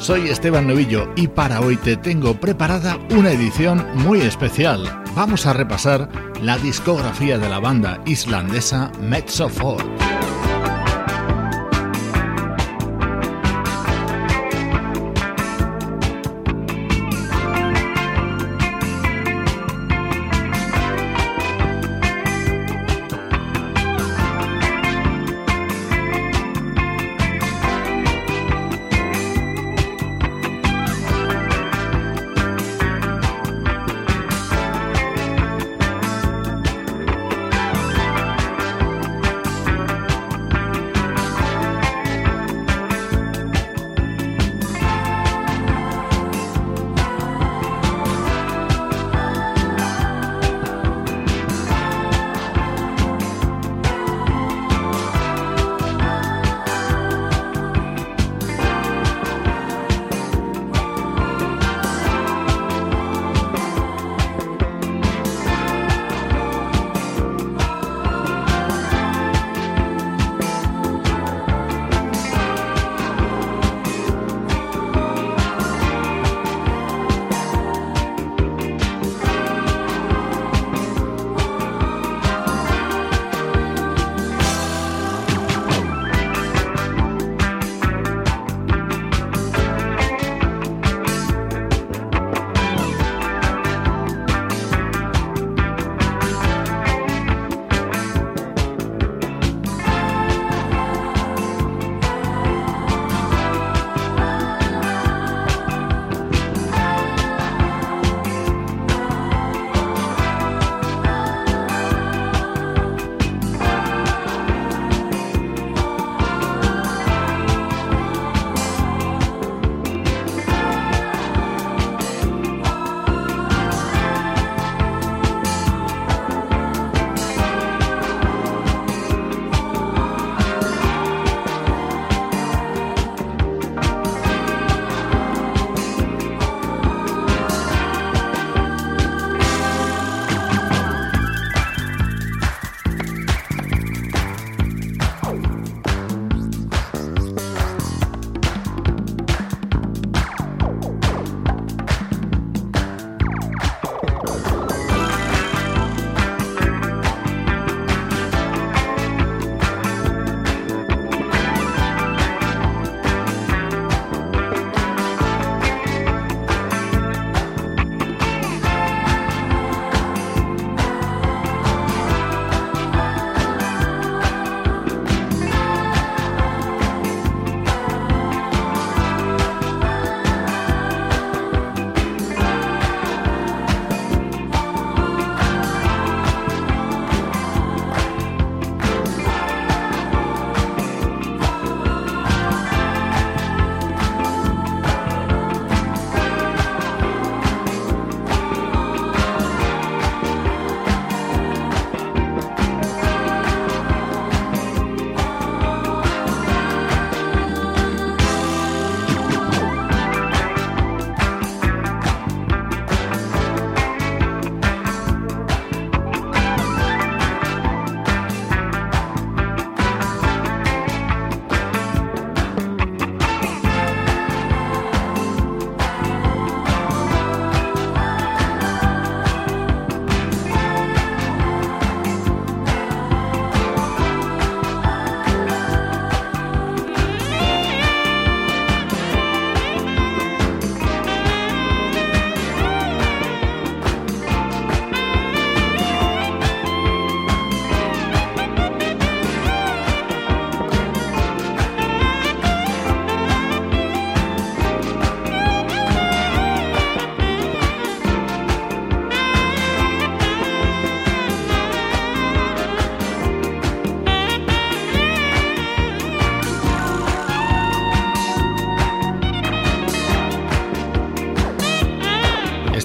Soy Esteban Novillo y para hoy te tengo preparada una edición muy especial. Vamos a repasar la discografía de la banda islandesa Mezzo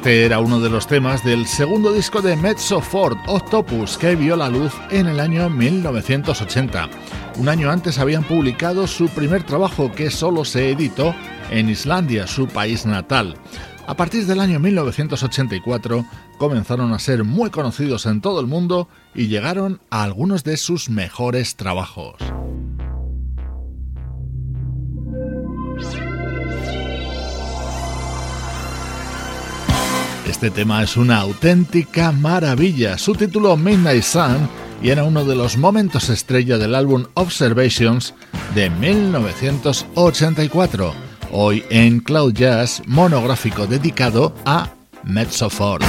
Este era uno de los temas del segundo disco de Mezzo Ford, Octopus, que vio la luz en el año 1980. Un año antes habían publicado su primer trabajo que solo se editó en Islandia, su país natal. A partir del año 1984 comenzaron a ser muy conocidos en todo el mundo y llegaron a algunos de sus mejores trabajos. Este tema es una auténtica maravilla. Su título Midnight Sun y era uno de los momentos estrella del álbum Observations de 1984. Hoy en Cloud Jazz, monográfico dedicado a Mezzofort.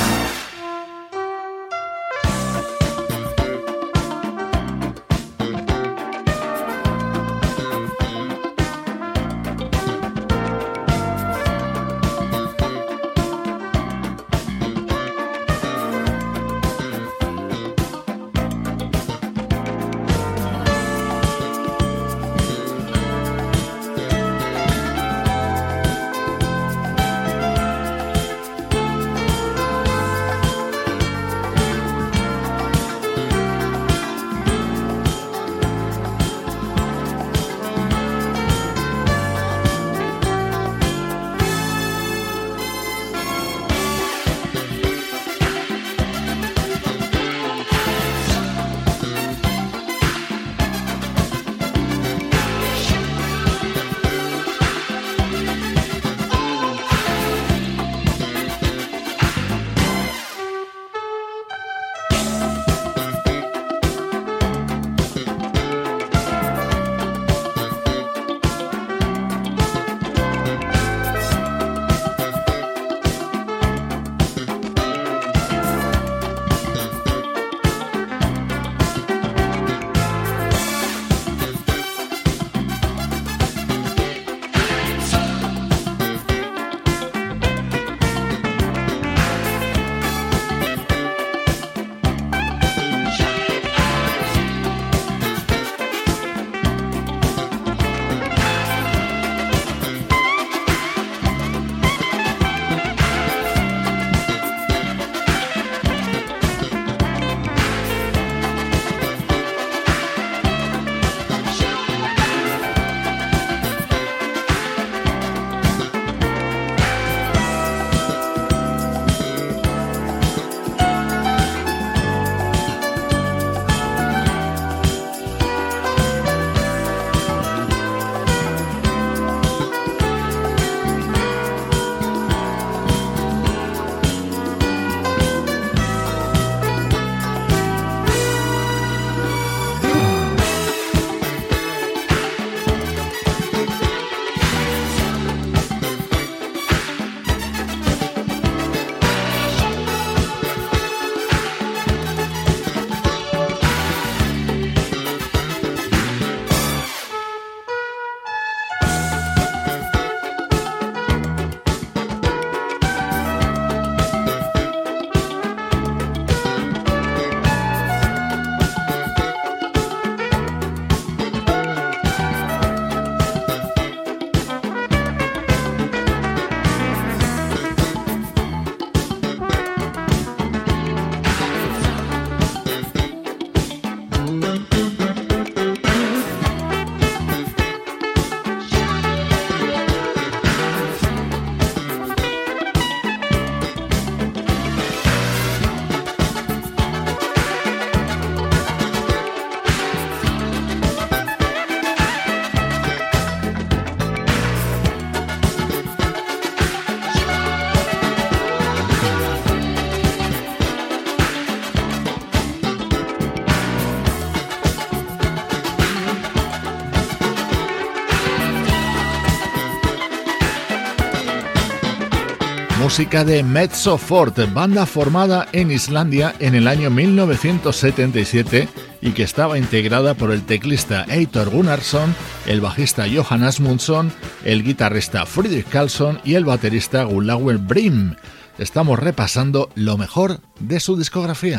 Música de Mezzo Forte, banda formada en Islandia en el año 1977 y que estaba integrada por el teclista Eitor Gunnarsson, el bajista Johan Asmundsson, el guitarrista Friedrich Carlson y el baterista Gulauer Brim. Estamos repasando lo mejor de su discografía.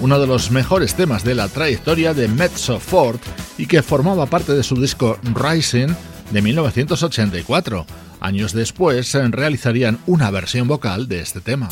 Uno de los mejores temas de la trayectoria de Mezzo Ford y que formaba parte de su disco Rising de 1984. Años después realizarían una versión vocal de este tema.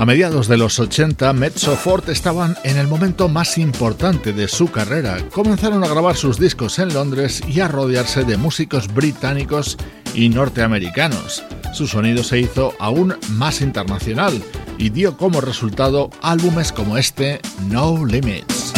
A mediados de los 80, Mezzo Ford estaban en el momento más importante de su carrera. Comenzaron a grabar sus discos en Londres y a rodearse de músicos británicos y norteamericanos. Su sonido se hizo aún más internacional y dio como resultado álbumes como este No Limits.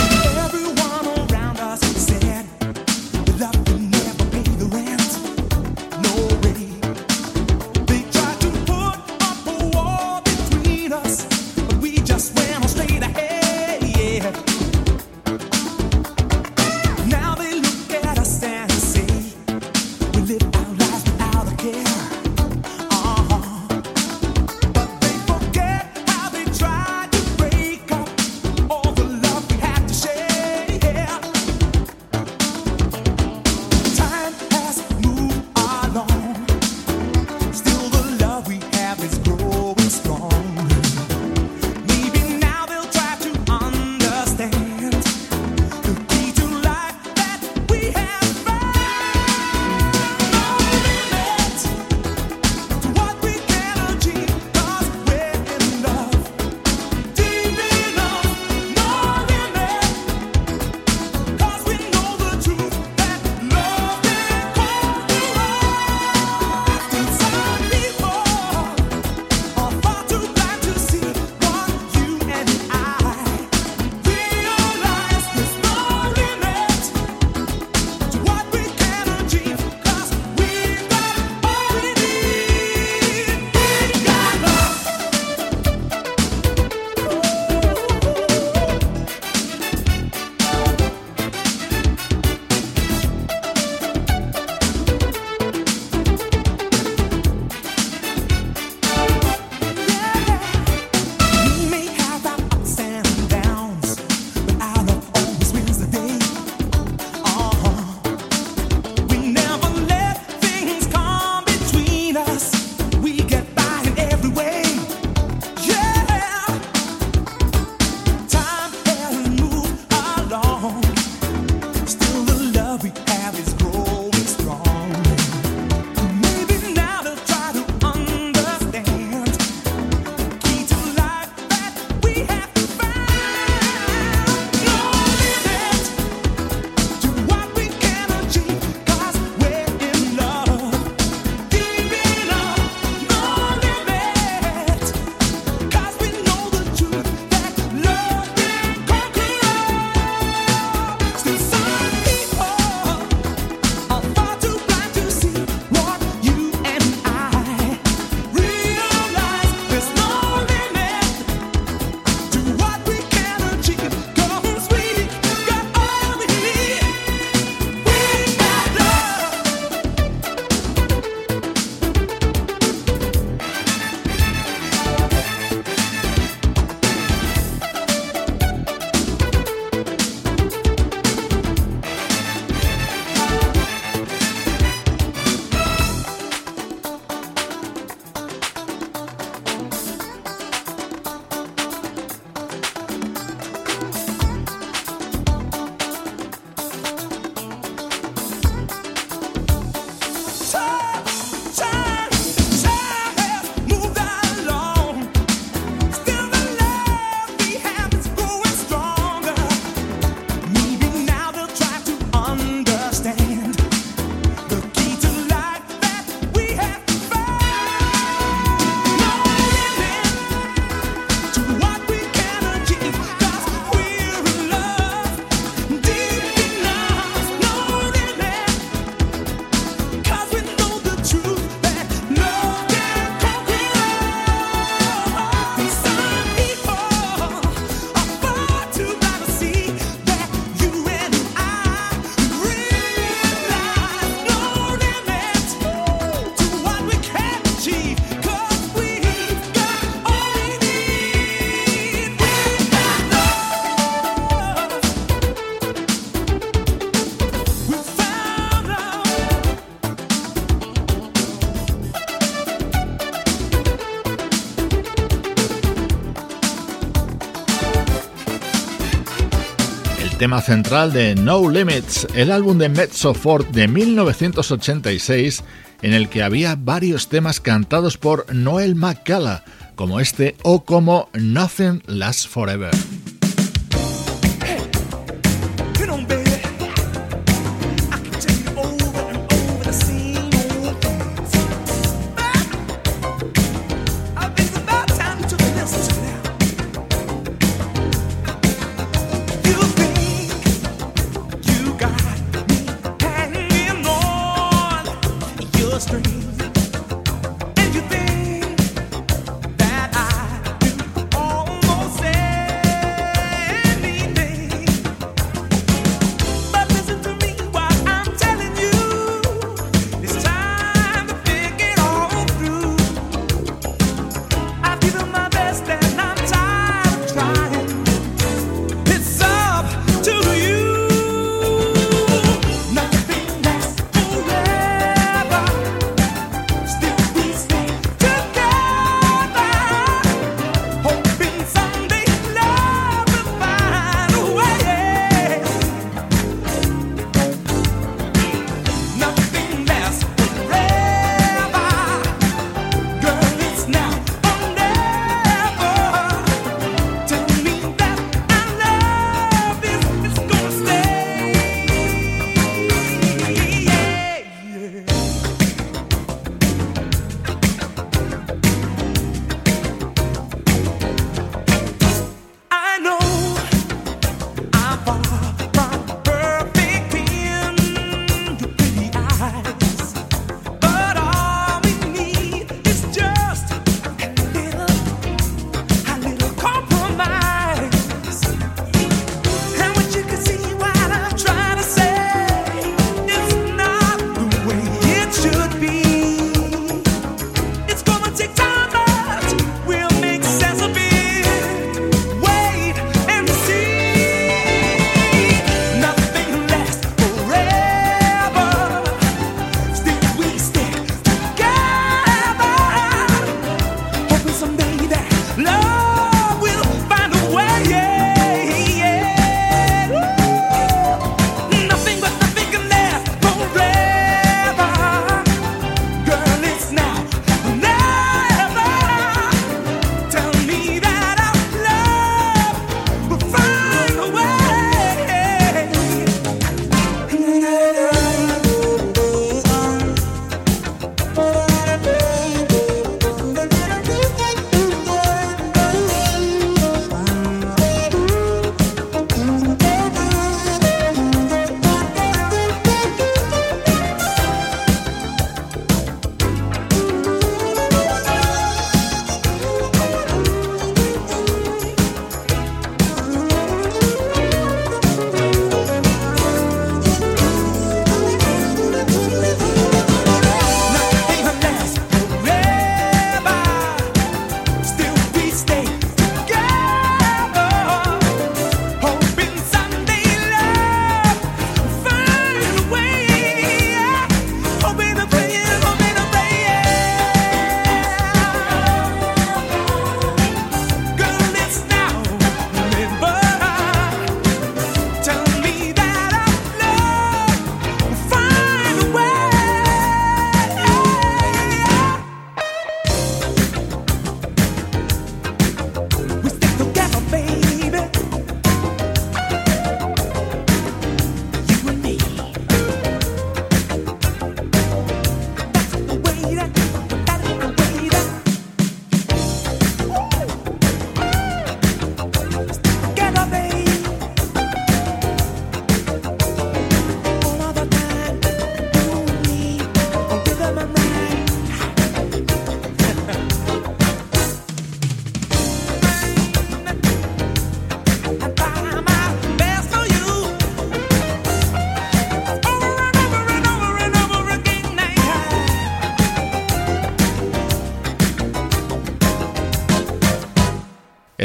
Tema central de No Limits, el álbum de Mezzo Ford de 1986, en el que había varios temas cantados por Noel McCalla, como este o como Nothing Lasts Forever.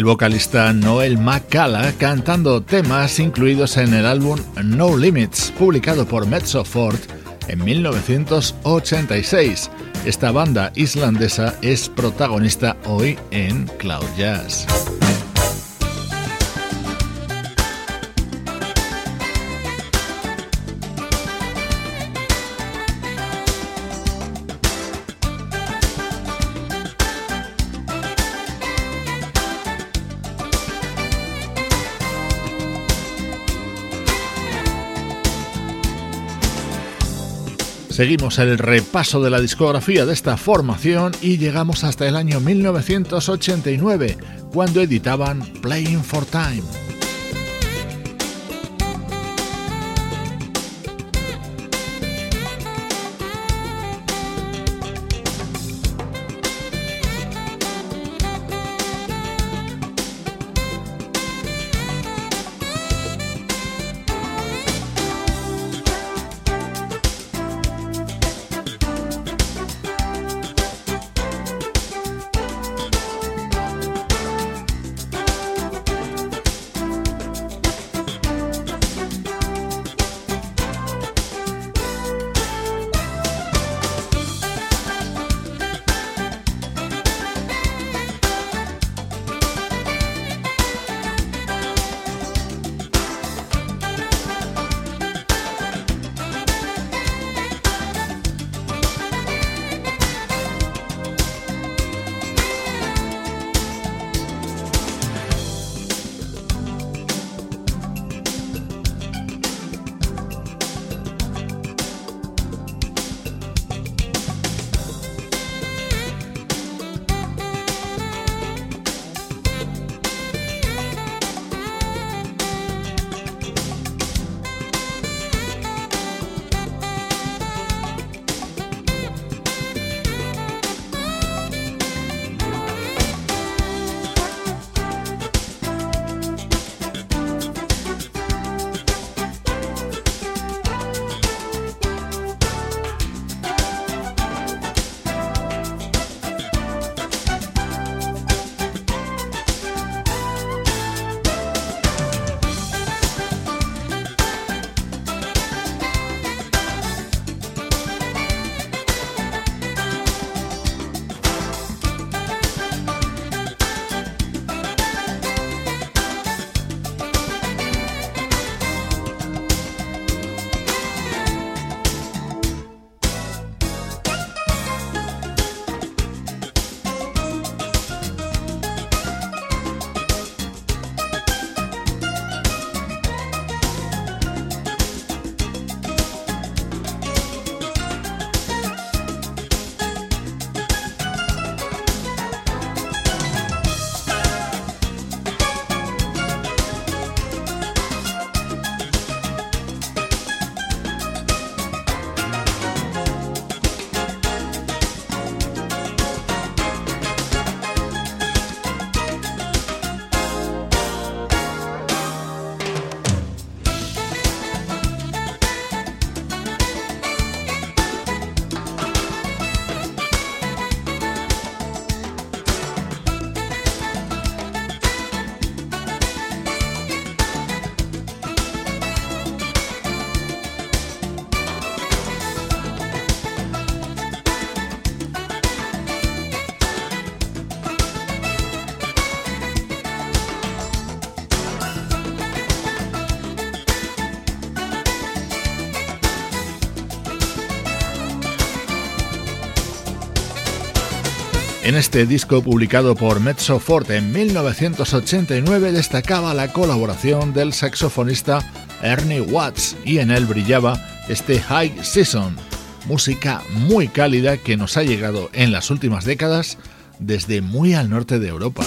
Vocalista Noel McCalla cantando temas incluidos en el álbum No Limits, publicado por Mezzo Ford en 1986. Esta banda islandesa es protagonista hoy en Cloud Jazz. Seguimos el repaso de la discografía de esta formación y llegamos hasta el año 1989, cuando editaban Playing for Time. En este disco publicado por Mezzo Forte en 1989 destacaba la colaboración del saxofonista Ernie Watts y en él brillaba este High Season, música muy cálida que nos ha llegado en las últimas décadas desde muy al norte de Europa.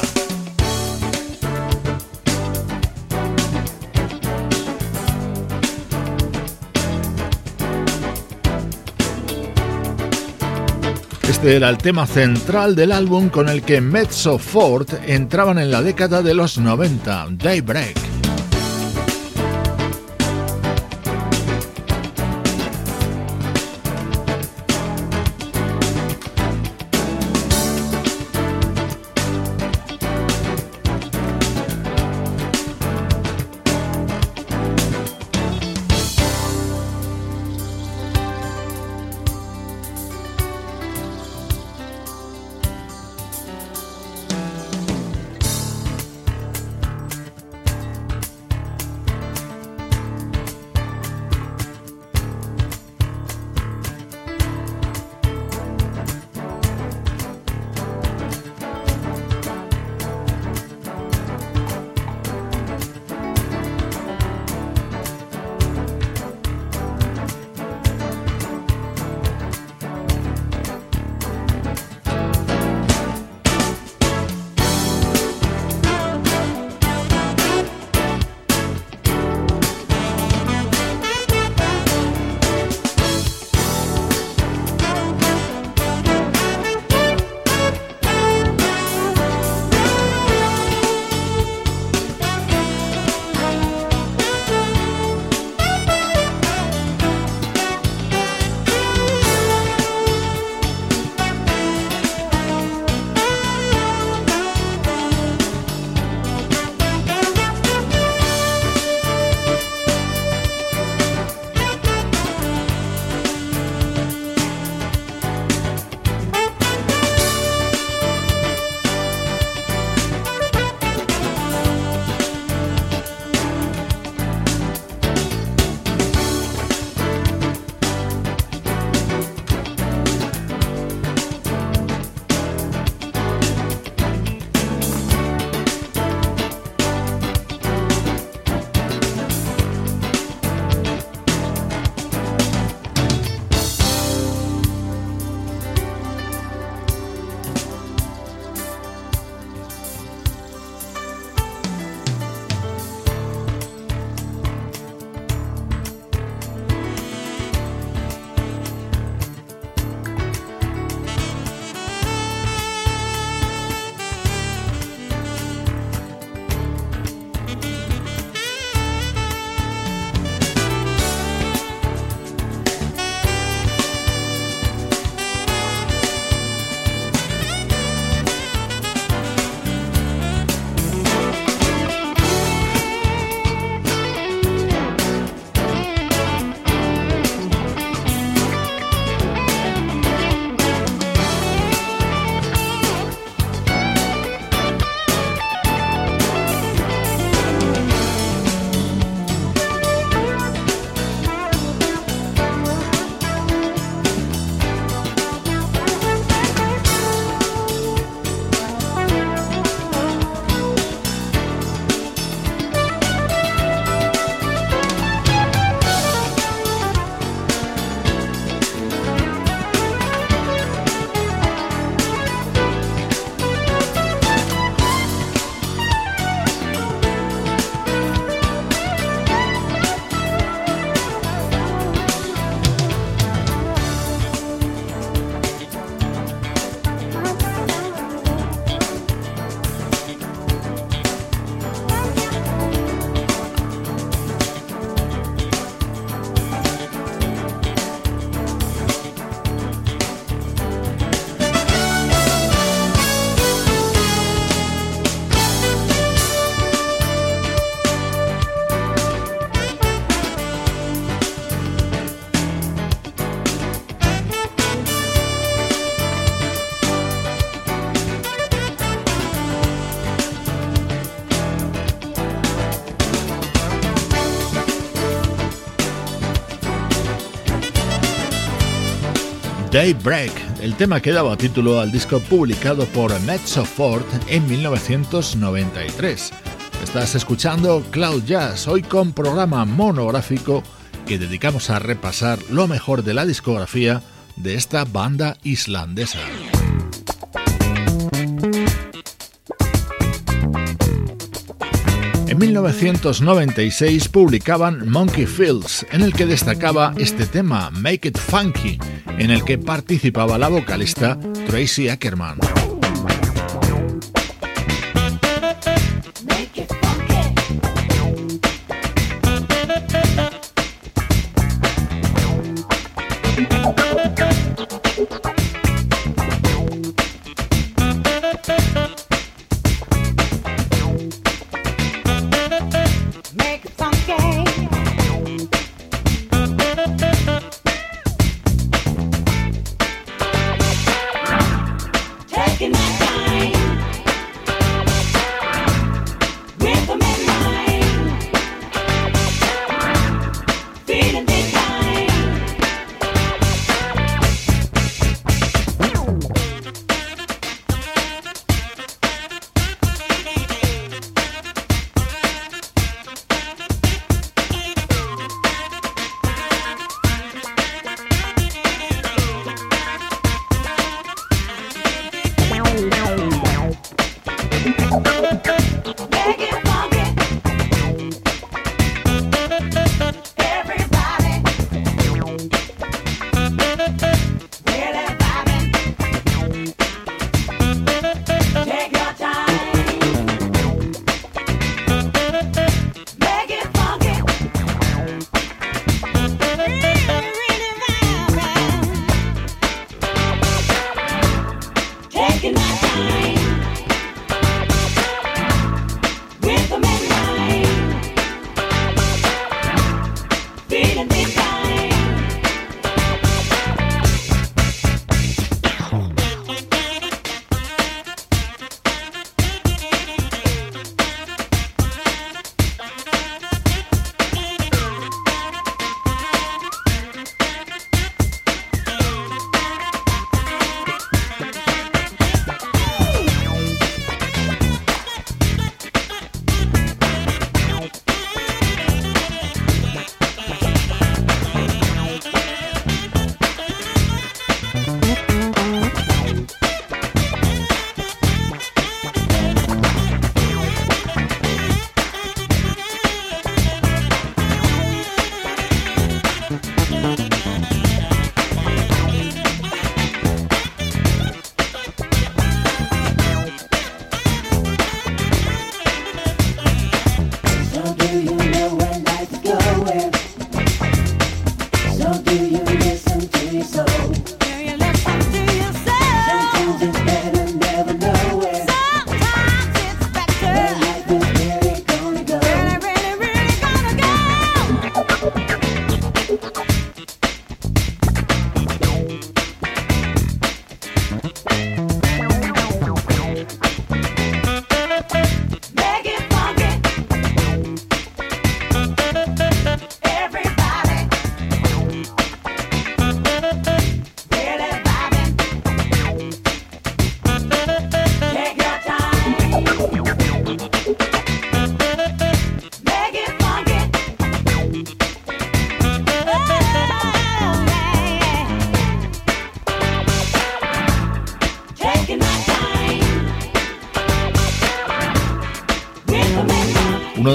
Era el tema central del álbum con el que Mezzo Fort entraban en la década de los 90, Daybreak. Daybreak, el tema que daba título al disco publicado por Mezzo Ford en 1993. Estás escuchando Cloud Jazz, hoy con programa monográfico que dedicamos a repasar lo mejor de la discografía de esta banda islandesa. 1996 publicaban Monkey Fields, en el que destacaba este tema, Make It Funky, en el que participaba la vocalista Tracy Ackerman.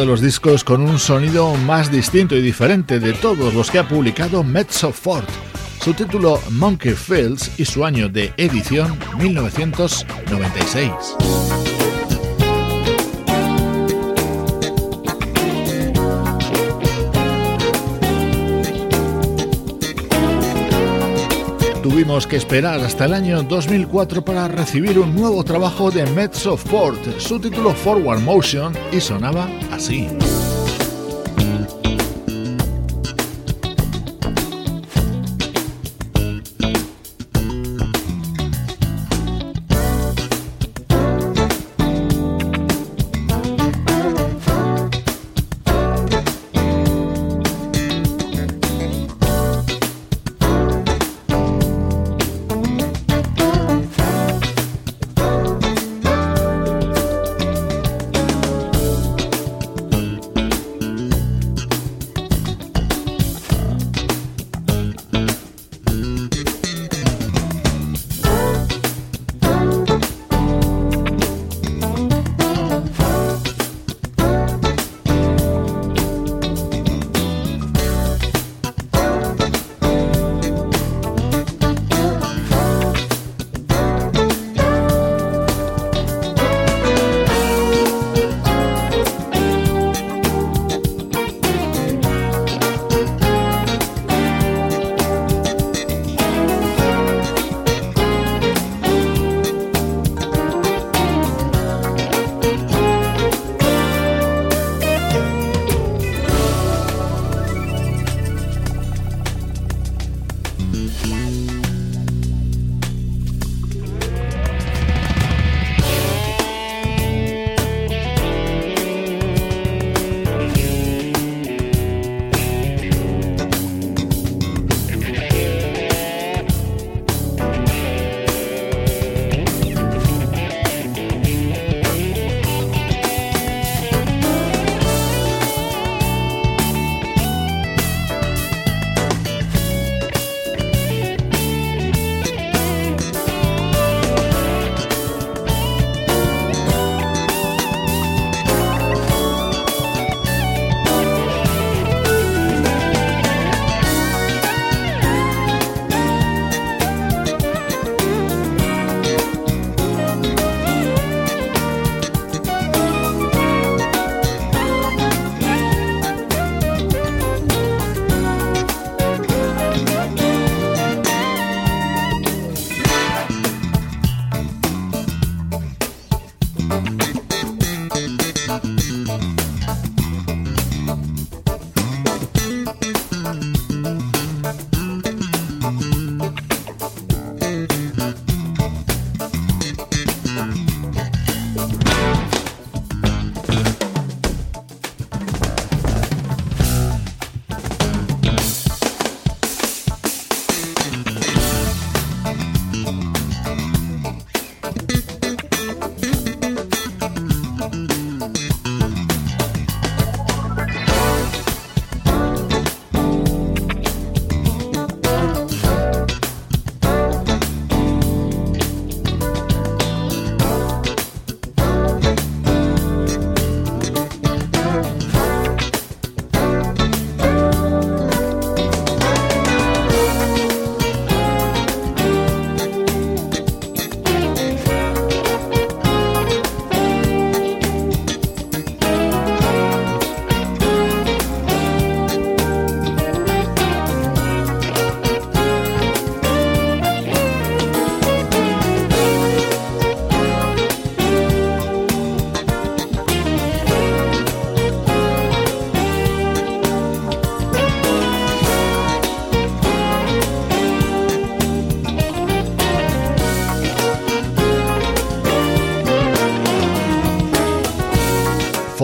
Los discos con un sonido más distinto y diferente de todos los que ha publicado Mezzo Fort. Su título Monkey Fields y su año de edición 1996. tuvimos que esperar hasta el año 2004 para recibir un nuevo trabajo de Mezzo Fort, su título Forward Motion, y sonaba así.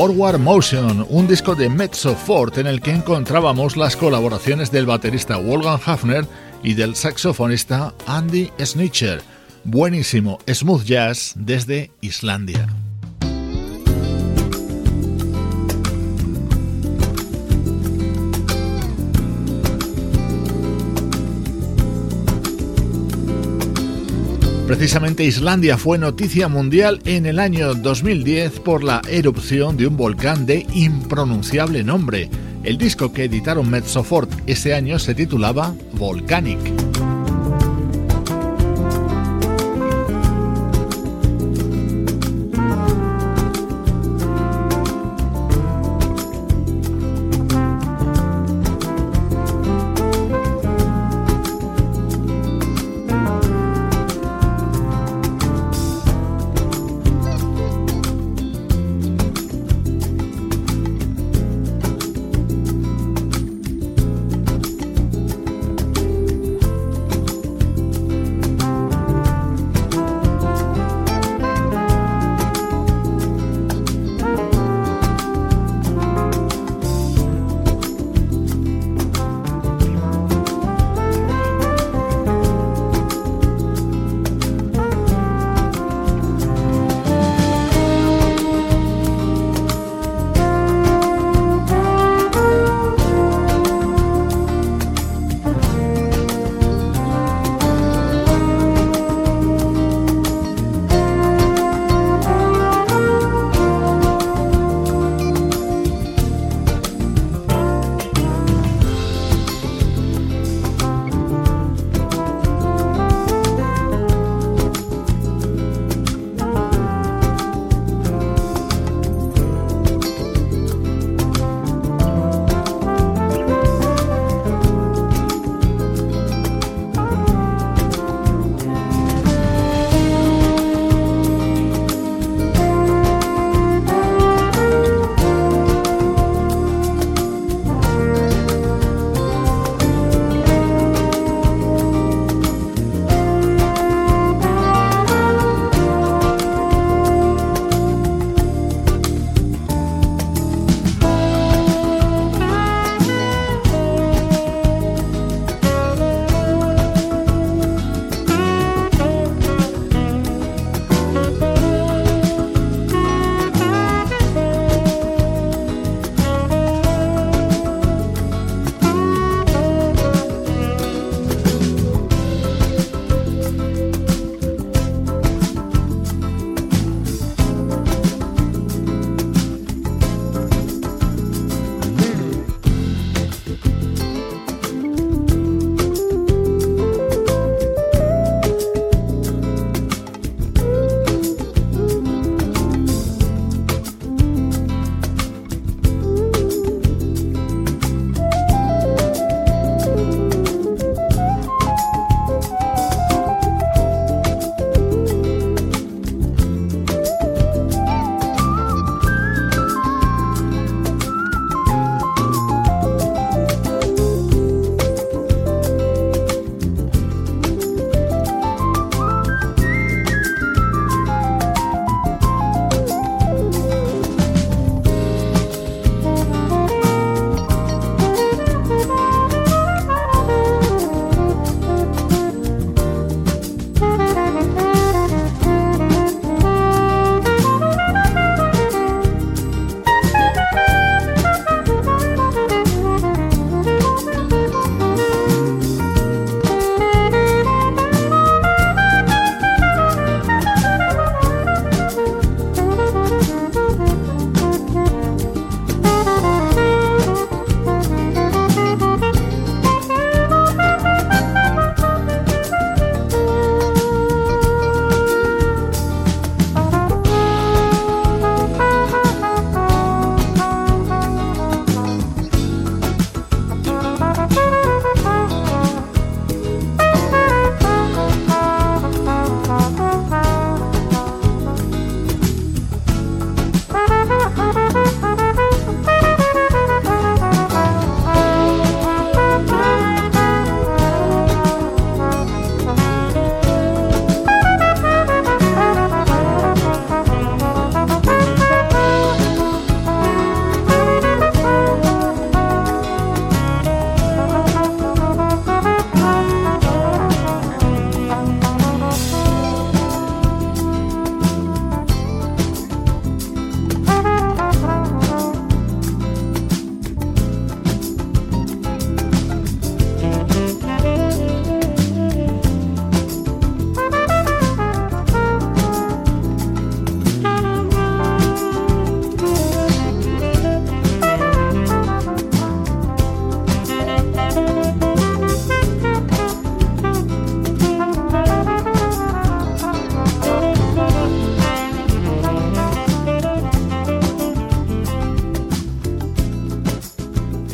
Forward Motion, un disco de Mezzo Fort en el que encontrábamos las colaboraciones del baterista Wolfgang Hafner y del saxofonista Andy Snitcher. Buenísimo smooth jazz desde Islandia. Precisamente Islandia fue noticia mundial en el año 2010 por la erupción de un volcán de impronunciable nombre. El disco que editaron Mezzofort ese año se titulaba Volcanic.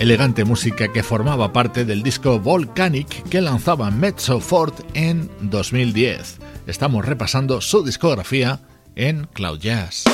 Elegante música que formaba parte del disco Volcanic que lanzaba Mezzo Fort en 2010. Estamos repasando su discografía en Cloud Jazz.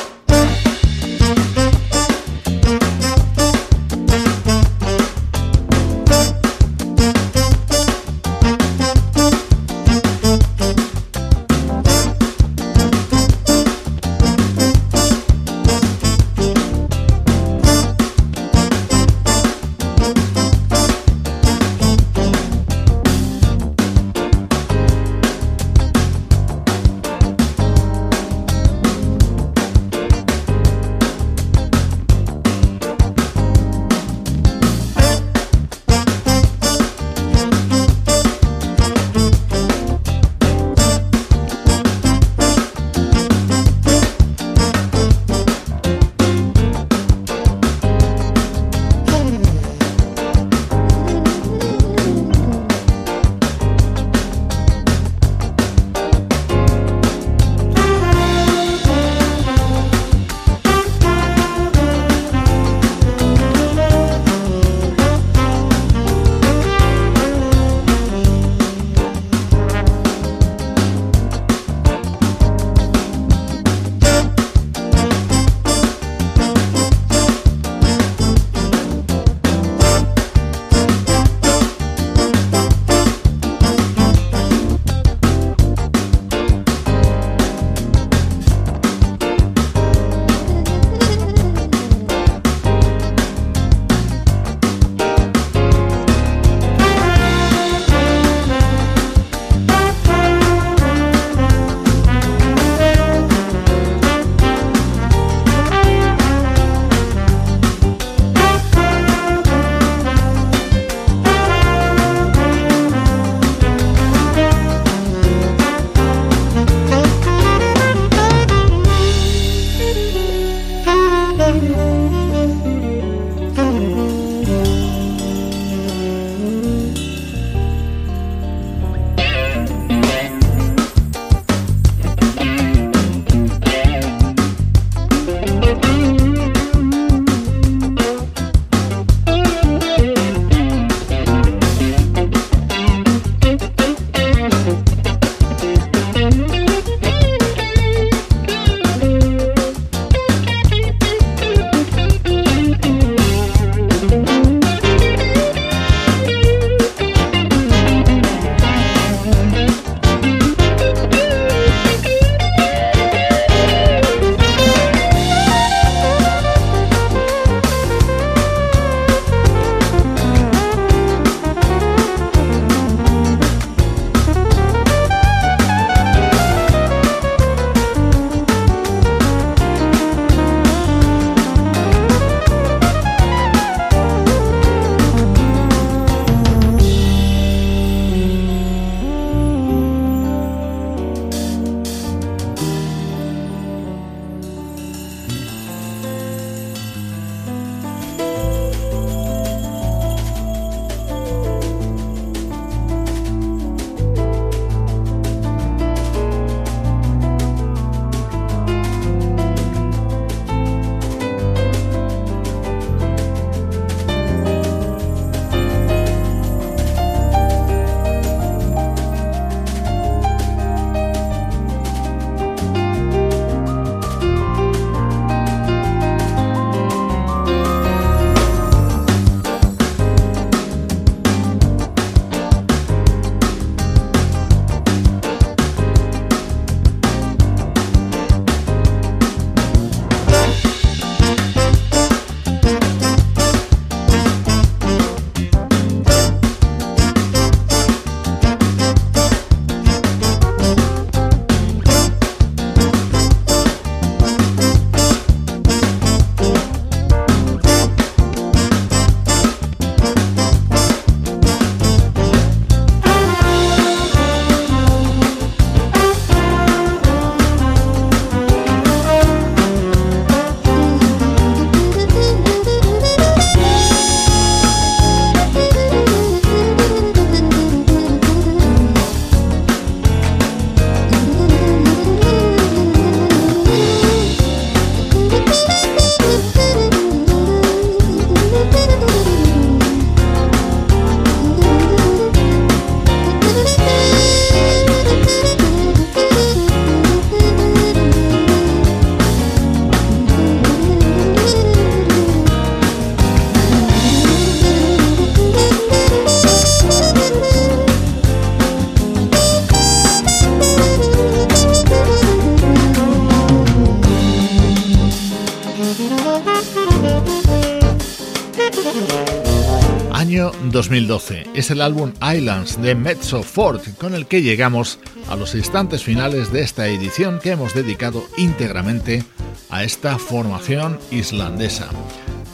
Es el álbum Islands de Mezzo Fort con el que llegamos a los instantes finales de esta edición que hemos dedicado íntegramente a esta formación islandesa.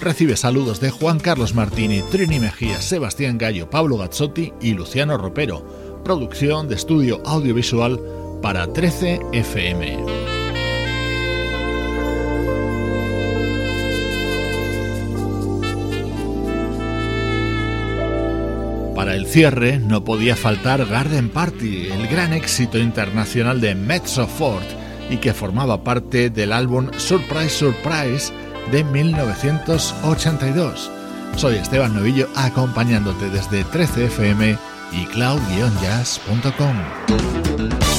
Recibe saludos de Juan Carlos Martini, Trini Mejía, Sebastián Gallo, Pablo Gazzotti y Luciano Ropero. Producción de estudio audiovisual para 13 FM. Cierre no podía faltar Garden Party, el gran éxito internacional de Mezzo Fort y que formaba parte del álbum Surprise Surprise de 1982. Soy Esteban Novillo acompañándote desde 13fm y cloud-jazz.com.